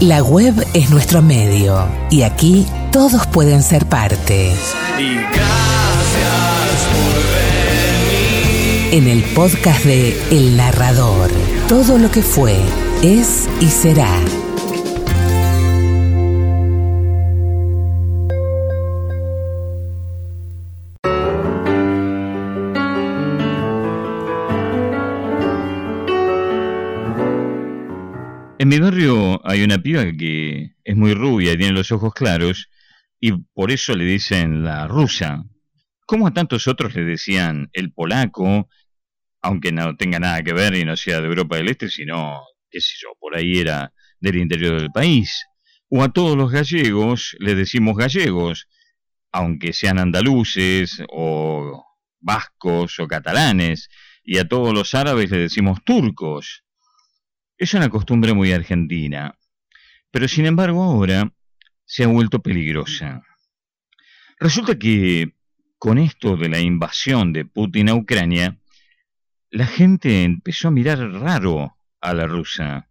La web es nuestro medio y aquí todos pueden ser parte. Y gracias por venir. En el podcast de El Narrador, todo lo que fue, es y será. Hay una piba que es muy rubia y tiene los ojos claros y por eso le dicen la rusa. Como a tantos otros le decían el polaco, aunque no tenga nada que ver y no sea de Europa del Este, sino, qué sé yo, por ahí era del interior del país. O a todos los gallegos le decimos gallegos, aunque sean andaluces o vascos o catalanes, y a todos los árabes le decimos turcos. Es una costumbre muy argentina, pero sin embargo ahora se ha vuelto peligrosa. Resulta que con esto de la invasión de Putin a Ucrania, la gente empezó a mirar raro a la rusa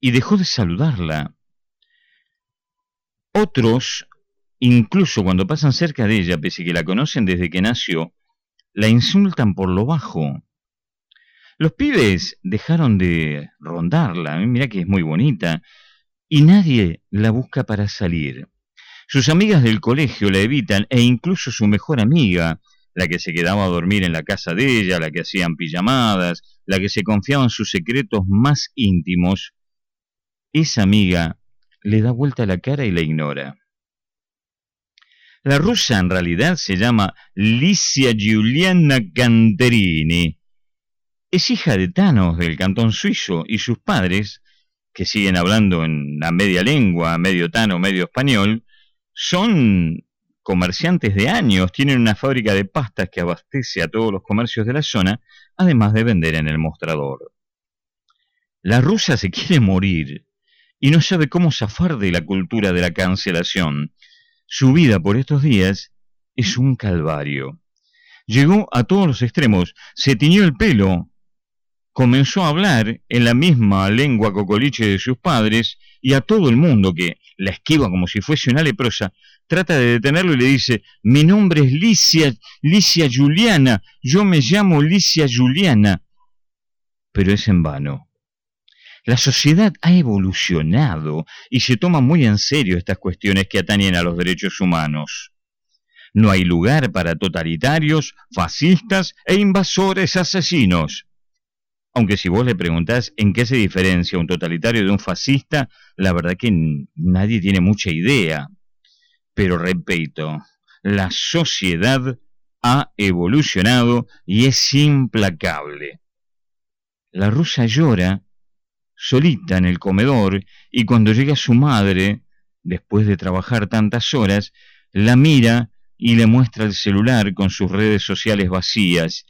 y dejó de saludarla. Otros, incluso cuando pasan cerca de ella, pese que la conocen desde que nació, la insultan por lo bajo. Los pibes dejaron de rondarla, mira que es muy bonita, y nadie la busca para salir. Sus amigas del colegio la evitan e incluso su mejor amiga, la que se quedaba a dormir en la casa de ella, la que hacían pijamadas, la que se confiaba en sus secretos más íntimos, esa amiga le da vuelta la cara y la ignora. La rusa en realidad se llama Licia Giuliana Canterini es hija de Thanos del cantón suizo y sus padres, que siguen hablando en la media lengua, medio tano, medio español, son comerciantes de años, tienen una fábrica de pastas que abastece a todos los comercios de la zona, además de vender en el mostrador. La rusa se quiere morir y no sabe cómo zafar de la cultura de la cancelación. Su vida por estos días es un calvario. Llegó a todos los extremos, se tiñó el pelo, comenzó a hablar en la misma lengua cocoliche de sus padres y a todo el mundo que la esquiva como si fuese una leprosa, trata de detenerlo y le dice, mi nombre es Licia, Licia Juliana, yo me llamo Licia Juliana. Pero es en vano. La sociedad ha evolucionado y se toma muy en serio estas cuestiones que atañen a los derechos humanos. No hay lugar para totalitarios, fascistas e invasores asesinos. Aunque si vos le preguntás en qué se diferencia un totalitario de un fascista, la verdad que nadie tiene mucha idea. Pero repito, la sociedad ha evolucionado y es implacable. La rusa llora solita en el comedor y cuando llega su madre, después de trabajar tantas horas, la mira y le muestra el celular con sus redes sociales vacías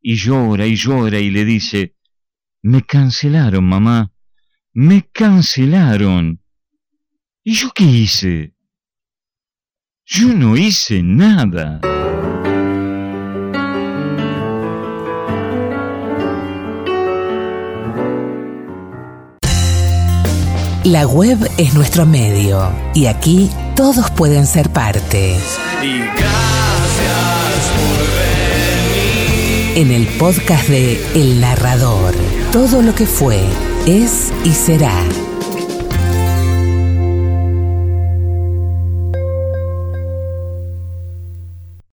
y llora y llora y le dice, me cancelaron, mamá. Me cancelaron. ¿Y yo qué hice? Yo no hice nada. La web es nuestro medio y aquí todos pueden ser parte. Y En el podcast de El Narrador, todo lo que fue, es y será.